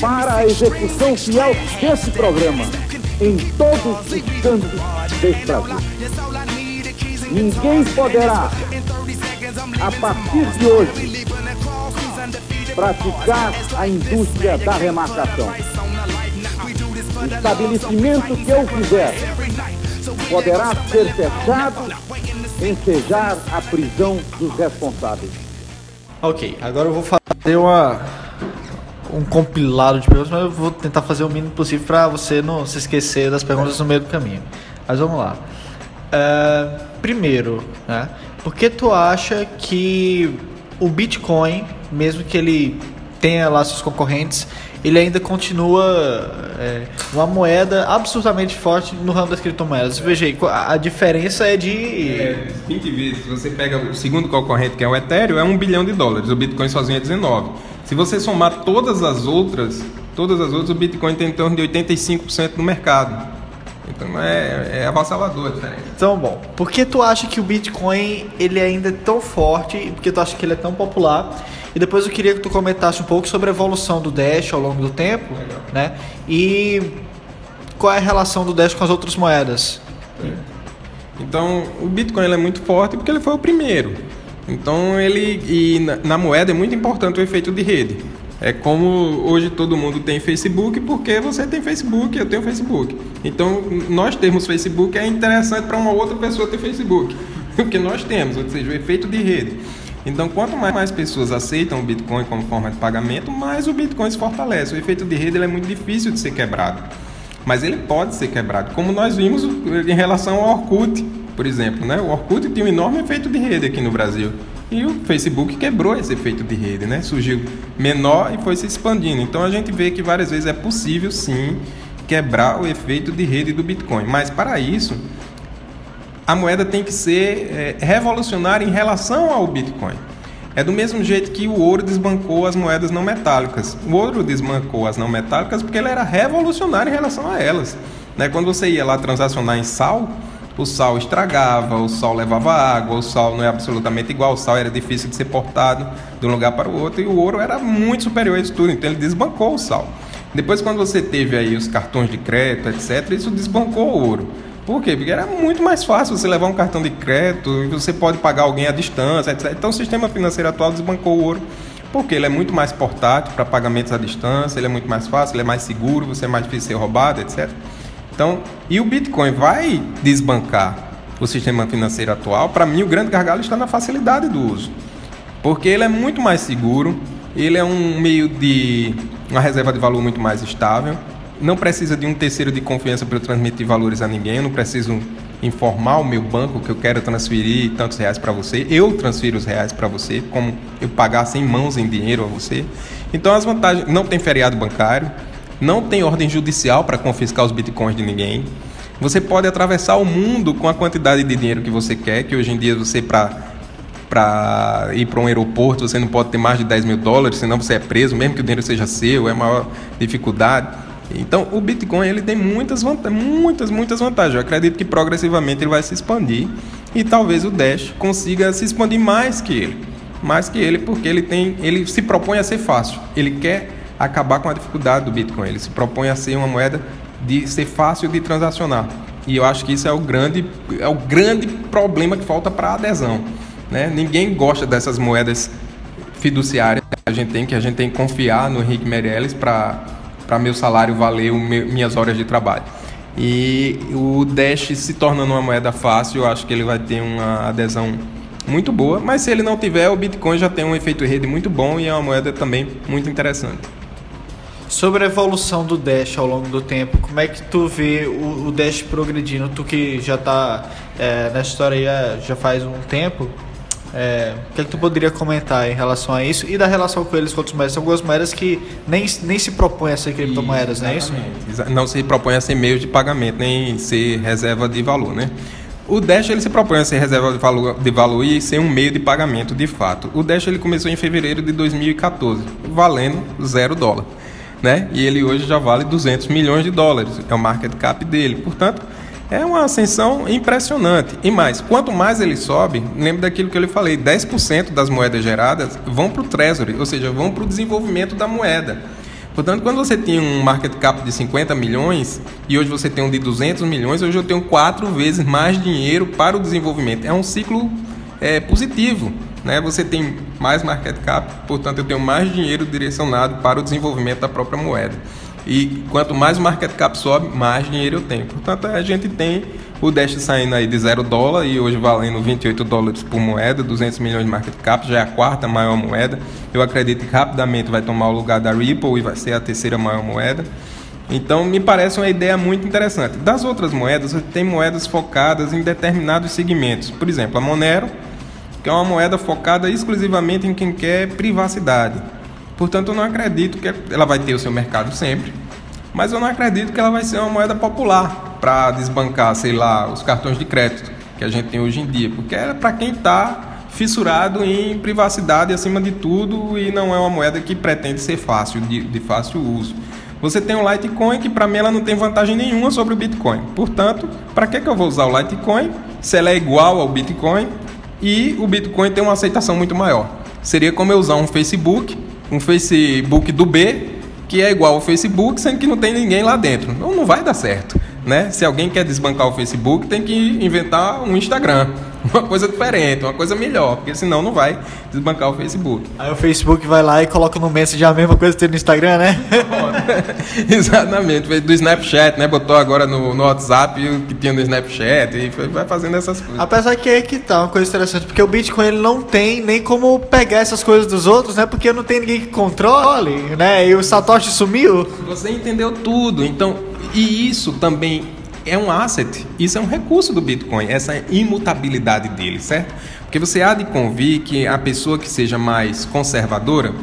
para a execução fiel desse programa em todos os cantos deste Brasil. Ninguém poderá, a partir de hoje, praticar a indústria da remarcação. O estabelecimento que eu fizer poderá ser fechado, ensejar a prisão dos responsáveis. Ok, agora eu vou fazer uma, um compilado de perguntas, mas eu vou tentar fazer o mínimo possível para você não se esquecer das perguntas no meio do caminho. Mas vamos lá. Uh, primeiro, né, por que tu acha que o Bitcoin, mesmo que ele tenha lá seus concorrentes, ele ainda continua é, uma moeda absolutamente forte no ramo das criptomoedas. Veja aí, a diferença é de. É, 20 vezes. Você pega o segundo concorrente, que é o Ethereum, é 1 bilhão de dólares. O Bitcoin sozinho é 19. Se você somar todas as outras, todas as outras, o Bitcoin tem em torno de 85% no mercado. Então é, é avassalador a diferença. Então, bom, por que tu acha que o Bitcoin ele ainda é tão forte por que tu acha que ele é tão popular? E depois eu queria que tu comentasse um pouco sobre a evolução do Dash ao longo do tempo, Legal. né? E qual é a relação do Dash com as outras moedas? Então, o Bitcoin é muito forte porque ele foi o primeiro. Então, ele e na, na moeda é muito importante o efeito de rede. É como hoje todo mundo tem Facebook porque você tem Facebook, eu tenho Facebook. Então, nós termos Facebook é interessante para uma outra pessoa ter Facebook, <laughs> porque nós temos, ou seja, o efeito de rede. Então, quanto mais, pessoas aceitam o Bitcoin como forma de pagamento, mais o Bitcoin se fortalece. O efeito de rede é muito difícil de ser quebrado mas ele pode ser quebrado, como nós vimos em relação ao Orkut, por exemplo. Né? O Orkut tinha um enorme efeito de rede aqui no Brasil. E o Facebook quebrou esse efeito de rede, né? Surgiu menor e foi se expandindo. Então a gente vê que várias vezes é possível sim quebrar o efeito de rede do Bitcoin. Mas para isso, a moeda tem que ser é, revolucionária em relação ao Bitcoin. É do mesmo jeito que o ouro desbancou as moedas não metálicas. O ouro desbancou as não metálicas porque ele era revolucionário em relação a elas. Né? Quando você ia lá transacionar em sal, o sal estragava, o sal levava água, o sal não é absolutamente igual, o sal era difícil de ser portado de um lugar para o outro e o ouro era muito superior a isso tudo, então ele desbancou o sal. Depois, quando você teve aí os cartões de crédito, etc., isso desbancou o ouro. Por quê? Porque era muito mais fácil você levar um cartão de crédito, você pode pagar alguém à distância, etc. Então o sistema financeiro atual desbancou o ouro, porque ele é muito mais portátil para pagamentos à distância, ele é muito mais fácil, ele é mais seguro, você é mais difícil ser roubado, etc. Então, e o Bitcoin vai desbancar o sistema financeiro atual? Para mim, o grande gargalo está na facilidade do uso, porque ele é muito mais seguro, ele é um meio de uma reserva de valor muito mais estável não precisa de um terceiro de confiança para eu transmitir valores a ninguém, eu não preciso informar o meu banco que eu quero transferir tantos reais para você, eu transfiro os reais para você, como eu pagar sem mãos em dinheiro a você. Então as vantagens, não tem feriado bancário, não tem ordem judicial para confiscar os bitcoins de ninguém. Você pode atravessar o mundo com a quantidade de dinheiro que você quer, que hoje em dia você para para ir para um aeroporto, você não pode ter mais de 10 mil dólares, senão você é preso, mesmo que o dinheiro seja seu, é a maior dificuldade. Então, o Bitcoin ele tem muitas vantagens, muitas, muitas vantagens. Eu acredito que progressivamente ele vai se expandir e talvez o Dash consiga se expandir mais que ele, mais que ele, porque ele tem, ele se propõe a ser fácil. Ele quer acabar com a dificuldade do Bitcoin. Ele se propõe a ser uma moeda de ser fácil de transacionar. E eu acho que isso é o grande, é o grande problema que falta para a adesão. Né? Ninguém gosta dessas moedas fiduciárias que a gente tem, que a gente tem que confiar no Henrique Meirelles para para meu salário valer meu, minhas horas de trabalho. E o Dash se tornando uma moeda fácil, eu acho que ele vai ter uma adesão muito boa, mas se ele não tiver, o Bitcoin já tem um efeito rede muito bom e é uma moeda também muito interessante. Sobre a evolução do Dash ao longo do tempo, como é que tu vê o, o Dash progredindo? Tu que já está é, nessa história já faz um tempo, é, o que, é que tu poderia comentar em relação a isso e da relação com eles com outras moedas? São algumas moedas que nem, nem se propõem a ser criptomoedas, não é isso? Não se propõe a ser meio de pagamento, nem ser reserva de valor, né? O Dash ele se propõe a ser reserva de valor, de valor e ser um meio de pagamento de fato. O Dash ele começou em fevereiro de 2014, valendo zero dólar, né? E ele hoje já vale 200 milhões de dólares, é o market cap dele. Portanto, é uma ascensão impressionante. E mais, quanto mais ele sobe, lembra daquilo que eu lhe falei: 10% das moedas geradas vão para o Treasury, ou seja, vão para o desenvolvimento da moeda. Portanto, quando você tinha um market cap de 50 milhões e hoje você tem um de 200 milhões, hoje eu tenho quatro vezes mais dinheiro para o desenvolvimento. É um ciclo é, positivo. Né? Você tem mais market cap, portanto, eu tenho mais dinheiro direcionado para o desenvolvimento da própria moeda. E quanto mais o market cap sobe, mais dinheiro eu tenho. Portanto, a gente tem o Dash saindo aí de 0 dólar e hoje valendo 28 dólares por moeda, 200 milhões de market cap, já é a quarta maior moeda. Eu acredito que rapidamente vai tomar o lugar da Ripple e vai ser a terceira maior moeda. Então, me parece uma ideia muito interessante. Das outras moedas, tem moedas focadas em determinados segmentos. Por exemplo, a Monero, que é uma moeda focada exclusivamente em quem quer privacidade. Portanto, eu não acredito que ela vai ter o seu mercado sempre, mas eu não acredito que ela vai ser uma moeda popular para desbancar, sei lá, os cartões de crédito que a gente tem hoje em dia, porque é para quem está fissurado em privacidade acima de tudo e não é uma moeda que pretende ser fácil, de, de fácil uso. Você tem o Litecoin que para mim ela não tem vantagem nenhuma sobre o Bitcoin. Portanto, para que, que eu vou usar o Litecoin se ela é igual ao Bitcoin e o Bitcoin tem uma aceitação muito maior? Seria como eu usar um Facebook, um Facebook do B, que é igual ao Facebook, sendo que não tem ninguém lá dentro. Não, não vai dar certo. Né? Se alguém quer desbancar o Facebook, tem que inventar um Instagram <laughs> uma coisa diferente, uma coisa melhor, porque senão não vai desbancar o Facebook. Aí o Facebook vai lá e coloca no Messenger a mesma coisa que tem no Instagram, né? <laughs> <laughs> Exatamente, do Snapchat, né? Botou agora no, no WhatsApp o que tinha no Snapchat e foi, vai fazendo essas coisas. Apesar que é que tá uma coisa interessante, porque o Bitcoin ele não tem nem como pegar essas coisas dos outros, né? Porque não tem ninguém que controle, né? E o Satoshi sumiu. Você entendeu tudo, então, e isso também é um asset, isso é um recurso do Bitcoin, essa imutabilidade dele, certo? Porque você há de convir que a pessoa que seja mais conservadora,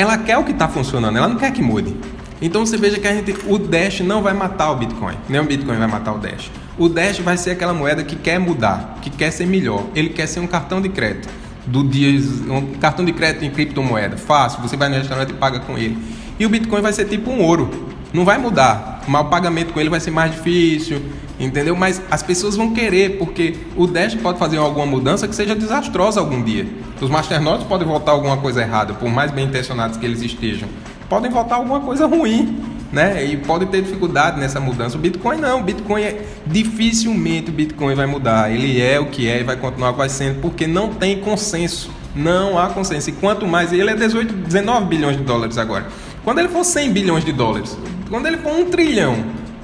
ela quer o que está funcionando, ela não quer que mude. Então você veja que a gente, o Dash não vai matar o Bitcoin, nem o Bitcoin vai matar o Dash. O Dash vai ser aquela moeda que quer mudar, que quer ser melhor. Ele quer ser um cartão de crédito do dia, um cartão de crédito em criptomoeda, fácil. Você vai no restaurante e paga com ele. E o Bitcoin vai ser tipo um ouro. Não vai mudar, mas o pagamento com ele vai ser mais difícil, entendeu? Mas as pessoas vão querer, porque o Dash pode fazer alguma mudança que seja desastrosa algum dia. Os masternodes podem voltar alguma coisa errada, por mais bem intencionados que eles estejam. Podem voltar alguma coisa ruim, né? E pode ter dificuldade nessa mudança. O Bitcoin não, o Bitcoin é dificilmente o Bitcoin vai mudar. Ele é o que é e vai continuar vai sendo, porque não tem consenso. Não há consenso. E quanto mais ele é 18, 19 bilhões de dólares agora. Quando ele for 100 bilhões de dólares, quando ele for um trilhão,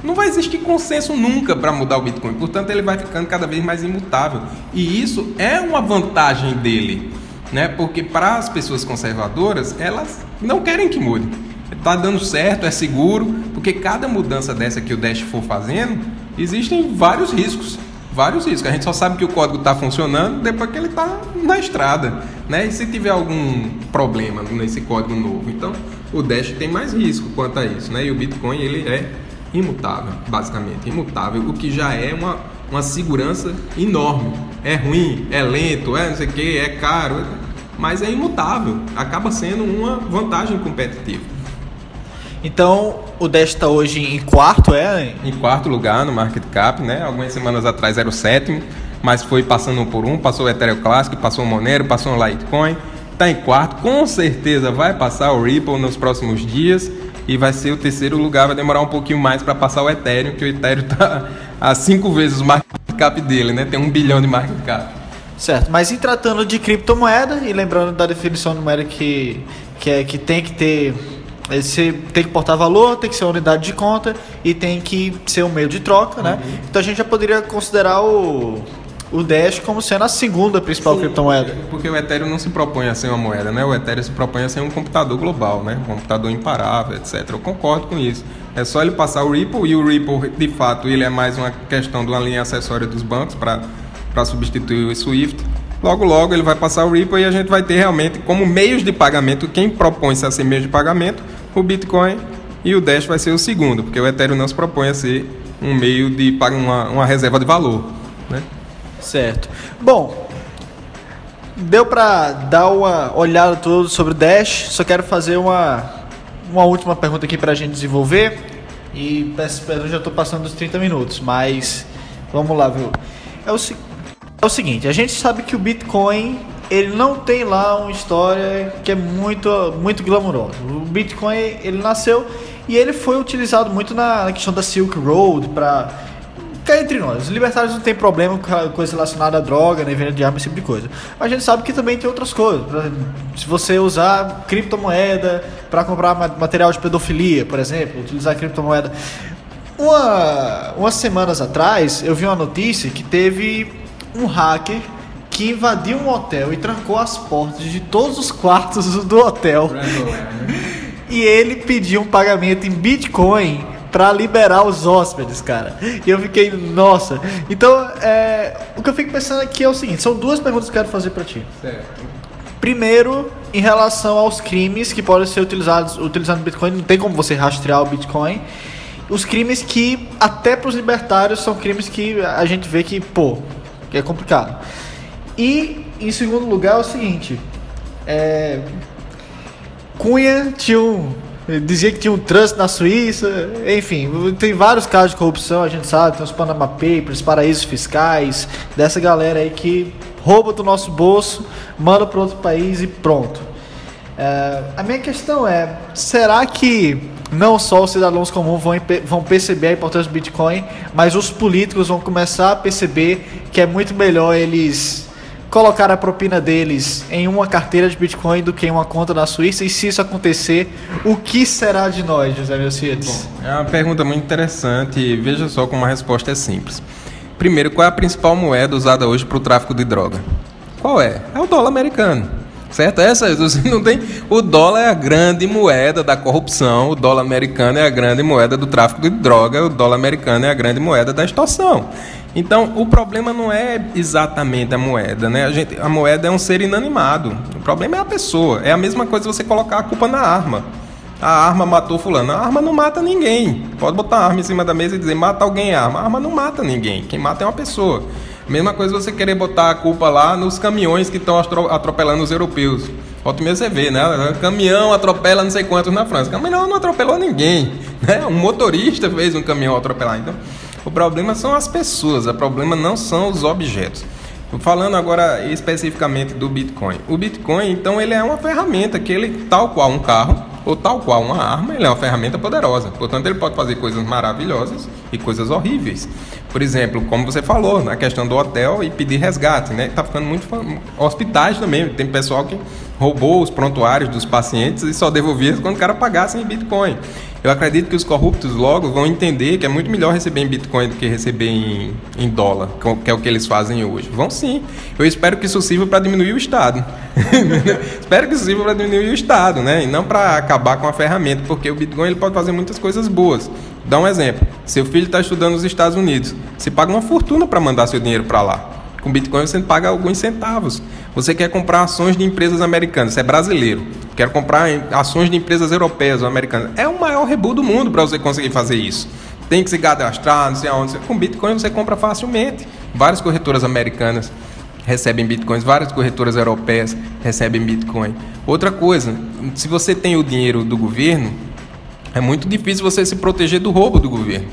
não vai existir consenso nunca para mudar o Bitcoin. Portanto, ele vai ficando cada vez mais imutável. E isso é uma vantagem dele, né? Porque para as pessoas conservadoras, elas não querem que mude. Está dando certo, é seguro, porque cada mudança dessa que o Dash for fazendo, existem vários riscos vários riscos. A gente só sabe que o código está funcionando depois que ele está na estrada, né? E se tiver algum problema nesse código novo, então o Dash tem mais risco quanto a isso, né? E o Bitcoin ele é imutável, basicamente imutável, o que já é uma, uma segurança enorme. É ruim, é lento, é não sei o que, é caro, mas é imutável. Acaba sendo uma vantagem competitiva. Então, o Dash está hoje em quarto, é? Em quarto lugar no market cap, né? Algumas semanas atrás era o sétimo, mas foi passando um por um, passou o Ethereum Classic, passou o Monero, passou o Litecoin, está em quarto, com certeza vai passar o Ripple nos próximos dias e vai ser o terceiro lugar, vai demorar um pouquinho mais para passar o Ethereum, que o Ethereum está a cinco vezes o market cap dele, né? Tem um bilhão de market cap. Certo, mas em tratando de criptomoeda e lembrando da definição de moeda que, que, é, que tem que ter você tem que portar valor, tem que ser uma unidade de conta e tem que ser um meio de troca, né? Uhum. Então a gente já poderia considerar o, o Dash como sendo a segunda principal Sim, criptomoeda. Porque o Ethereum não se propõe a ser uma moeda, né? O Ethereum se propõe a ser um computador global, né? Um computador imparável, etc. Eu concordo com isso. É só ele passar o Ripple e o Ripple, de fato, ele é mais uma questão de uma linha acessória dos bancos para substituir o Swift. Logo, logo ele vai passar o Ripple e a gente vai ter realmente como meios de pagamento, quem propõe-se a ser meio de pagamento, o Bitcoin e o Dash vai ser o segundo, porque o Ethereum não se propõe a ser um meio de pagar uma, uma reserva de valor. Né? Certo. Bom, deu para dar uma olhada toda sobre o Dash, só quero fazer uma, uma última pergunta aqui para a gente desenvolver. E peço perdão, já estou passando dos 30 minutos, mas vamos lá, viu? É o, é o seguinte, a gente sabe que o Bitcoin ele não tem lá uma história que é muito, muito glamurosa. O Bitcoin ele nasceu e ele foi utilizado muito na, questão da Silk Road para cá entre nós. Os libertários não tem problema com coisa relacionada à droga, nem né, venda de arma, esse tipo de coisa. Mas a gente sabe que também tem outras coisas. Se você usar criptomoeda para comprar material de pedofilia, por exemplo, utilizar criptomoeda. Uma, umas semanas atrás eu vi uma notícia que teve um hacker que invadiu um hotel e trancou as portas de todos os quartos <laughs> do hotel. e ele pediu um pagamento em Bitcoin para liberar os hóspedes, cara. E eu fiquei, nossa. Então, é, o que eu fico pensando aqui é o seguinte: são duas perguntas que eu quero fazer para ti. Certo. Primeiro, em relação aos crimes que podem ser utilizados utilizando Bitcoin, não tem como você rastrear o Bitcoin. Os crimes que, até para os libertários, são crimes que a gente vê que, pô, que é complicado. E em segundo lugar é o seguinte, é, Cunha tinha um, Dizia que tinha um trust na Suíça, enfim, tem vários casos de corrupção, a gente sabe, tem os Panama Papers, paraísos fiscais, dessa galera aí que rouba do nosso bolso, manda para outro país e pronto. É, a minha questão é, será que não só os cidadãos comuns vão, vão perceber a importância do Bitcoin, mas os políticos vão começar a perceber que é muito melhor eles colocar a propina deles em uma carteira de Bitcoin do que em uma conta na Suíça? E se isso acontecer, o que será de nós, José Melcides? É uma pergunta muito interessante e veja só como a resposta é simples. Primeiro, qual é a principal moeda usada hoje para o tráfico de droga? Qual é? É o dólar americano. Certo? Essa você não tem. O dólar é a grande moeda da corrupção, o dólar americano é a grande moeda do tráfico de droga, o dólar americano é a grande moeda da extorsão. Então, o problema não é exatamente a moeda, né? A, gente, a moeda é um ser inanimado. O problema é a pessoa. É a mesma coisa você colocar a culpa na arma. A arma matou fulano. A arma não mata ninguém. Pode botar a arma em cima da mesa e dizer mata alguém a arma. A arma não mata ninguém. Quem mata é uma pessoa. Mesma coisa você querer botar a culpa lá nos caminhões que estão atropelando os europeus. Volta mesmo você vê, né? Caminhão atropela não sei quantos na França. Caminhão não atropelou ninguém. Né? Um motorista fez um caminhão atropelar. Então, o problema são as pessoas, o problema não são os objetos. Falando agora especificamente do Bitcoin. O Bitcoin, então, ele é uma ferramenta que ele, tal qual um carro, ou tal qual uma arma, ele é uma ferramenta poderosa. Portanto, ele pode fazer coisas maravilhosas e coisas horríveis. Por exemplo, como você falou, na questão do hotel e pedir resgate, né? Tá ficando muito hospitais também, tem pessoal que roubou os prontuários dos pacientes e só devolvia quando o cara pagasse em Bitcoin. Eu acredito que os corruptos logo vão entender que é muito melhor receber em Bitcoin do que receber em, em dólar, que é o que eles fazem hoje. Vão sim. Eu espero que isso sirva para diminuir o Estado. <laughs> espero que isso sirva para diminuir o Estado, né? E não para acabar com a ferramenta, porque o Bitcoin ele pode fazer muitas coisas boas. Dá um exemplo. Seu filho está estudando nos Estados Unidos. Você paga uma fortuna para mandar seu dinheiro para lá. Com Bitcoin você paga alguns centavos. Você quer comprar ações de empresas americanas, você é brasileiro. Quer comprar ações de empresas europeias ou americanas. É o maior rebu do mundo para você conseguir fazer isso. Tem que se cadastrar, não sei aonde. Com Bitcoin você compra facilmente. Várias corretoras americanas recebem bitcoins, várias corretoras europeias recebem bitcoin. Outra coisa, se você tem o dinheiro do governo, é muito difícil você se proteger do roubo do governo.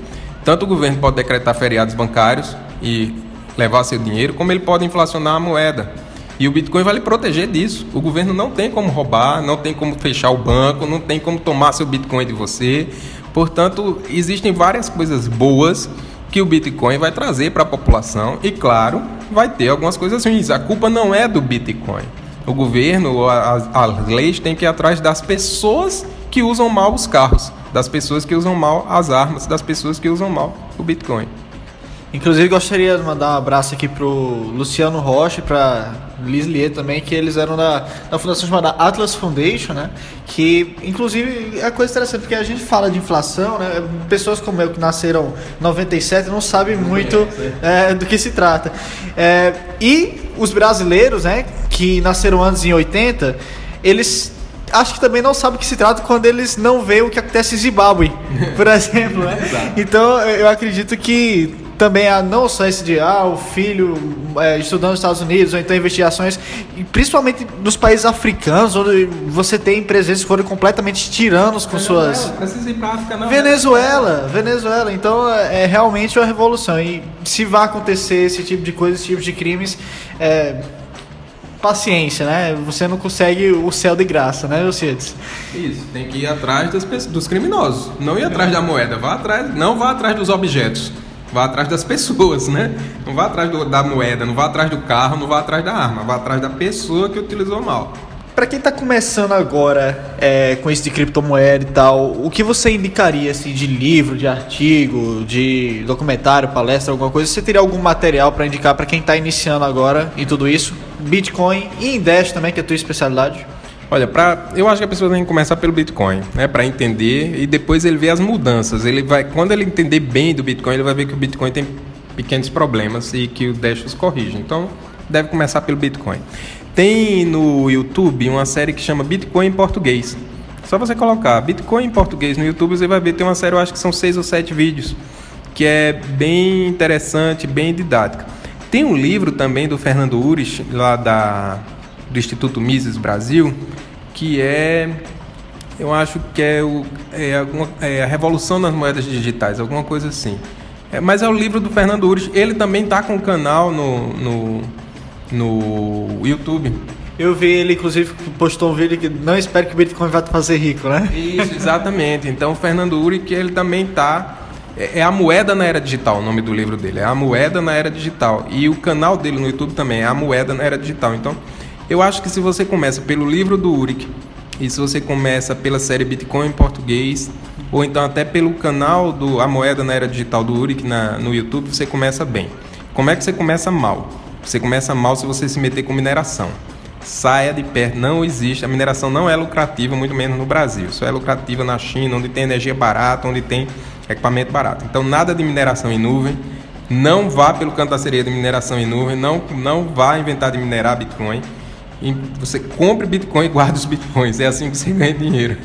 Tanto o governo pode decretar feriados bancários e levar seu dinheiro, como ele pode inflacionar a moeda. E o Bitcoin vai lhe proteger disso. O governo não tem como roubar, não tem como fechar o banco, não tem como tomar seu Bitcoin de você. Portanto, existem várias coisas boas que o Bitcoin vai trazer para a população e, claro, vai ter algumas coisas ruins. A culpa não é do Bitcoin. O governo, as, as leis têm que ir atrás das pessoas que usam mal os carros, das pessoas que usam mal as armas, das pessoas que usam mal o Bitcoin. Inclusive gostaria de mandar um abraço aqui pro Luciano Rocha e pra Liz Lier também, que eles eram da, da fundação chamada Atlas Foundation, né? Que inclusive é coisa interessante, porque a gente fala de inflação, né? Pessoas como eu que nasceram em 97 não sabem muito é, do que se trata. É, e os brasileiros, né, que nasceram antes em 80, eles acho que também não sabem o que se trata quando eles não veem o que acontece em Zimbábue, por <laughs> exemplo. Né? então eu acredito que também há não só esse de ah, o filho é, estudando nos Estados Unidos, ou então investigações, principalmente nos países africanos, onde você tem presenças que foram completamente tiranos com Venezuela, suas. Precisa ir pra África, não. Venezuela, Venezuela. Então é, é realmente uma revolução. E se vai acontecer esse tipo de coisa, esse tipo de crimes, é, paciência, né? Você não consegue o céu de graça, né, Lucides? Isso, tem que ir atrás das, dos criminosos, não ir atrás da moeda, vá atrás, não vá atrás dos objetos. Vá atrás das pessoas, né? Não vá atrás do, da moeda, não vá atrás do carro, não vá atrás da arma, vá atrás da pessoa que utilizou mal. Para quem está começando agora é, com isso de criptomoeda e tal, o que você indicaria assim, de livro, de artigo, de documentário, palestra, alguma coisa? Você teria algum material para indicar para quem está iniciando agora em tudo isso? Bitcoin e Dash também, que é a tua especialidade? Olha, pra, eu acho que a pessoa tem que começar pelo Bitcoin, né, para entender e depois ele vê as mudanças. Ele vai, quando ele entender bem do Bitcoin, ele vai ver que o Bitcoin tem pequenos problemas e que o Dash os corrige. Então, deve começar pelo Bitcoin. Tem no YouTube uma série que chama Bitcoin em português. Só você colocar Bitcoin em português no YouTube, você vai ver tem uma série, eu acho que são seis ou sete vídeos, que é bem interessante, bem didática. Tem um livro também do Fernando Urich, lá da do Instituto Mises Brasil, que é Eu acho que é, o, é, alguma, é a revolução das moedas digitais, alguma coisa assim. É, mas é o livro do Fernando Ures. Ele também está com um canal no, no, no YouTube. Eu vi ele, inclusive, postou um vídeo que não espero que o Bitcoin vá te fazer rico, né? Isso, exatamente. Então, o Fernando que ele também está é, é a moeda na era digital, o nome do livro dele. É a moeda na era digital. E o canal dele no YouTube também é a moeda na era digital. Então, eu acho que se você começa pelo livro do Uric e se você começa pela série Bitcoin em português, ou então até pelo canal do A Moeda na Era Digital do Uric na, no YouTube, você começa bem. Como é que você começa mal? Você começa mal se você se meter com mineração. Saia de perto, não existe. A mineração não é lucrativa, muito menos no Brasil. Só é lucrativa na China, onde tem energia barata, onde tem equipamento barato. Então, nada de mineração em nuvem. Não vá pelo canto da sereia de mineração em nuvem. Não, não vá inventar de minerar Bitcoin. Você compre Bitcoin e guarde os Bitcoins. É assim que você ganha dinheiro.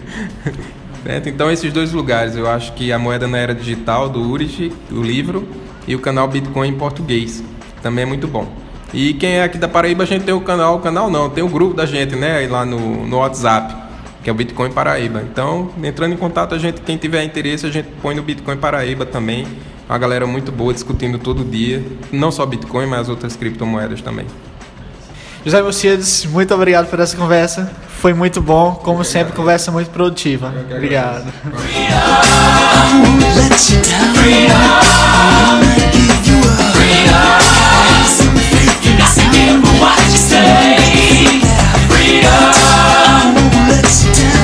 <laughs> então, esses dois lugares, eu acho que a moeda na era digital do Urich, o livro, e o canal Bitcoin em português. Também é muito bom. E quem é aqui da Paraíba, a gente tem o canal, o canal não, tem o grupo da gente, né, lá no, no WhatsApp que é o Bitcoin Paraíba. Então, entrando em contato, a gente, quem tiver interesse, a gente põe no Bitcoin Paraíba também. Uma galera muito boa discutindo todo dia, não só Bitcoin, mas outras criptomoedas também. José Mercedes, muito obrigado por essa conversa. Foi muito bom. Como sempre, conversa muito produtiva. Obrigado. Freedom!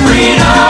Freedom!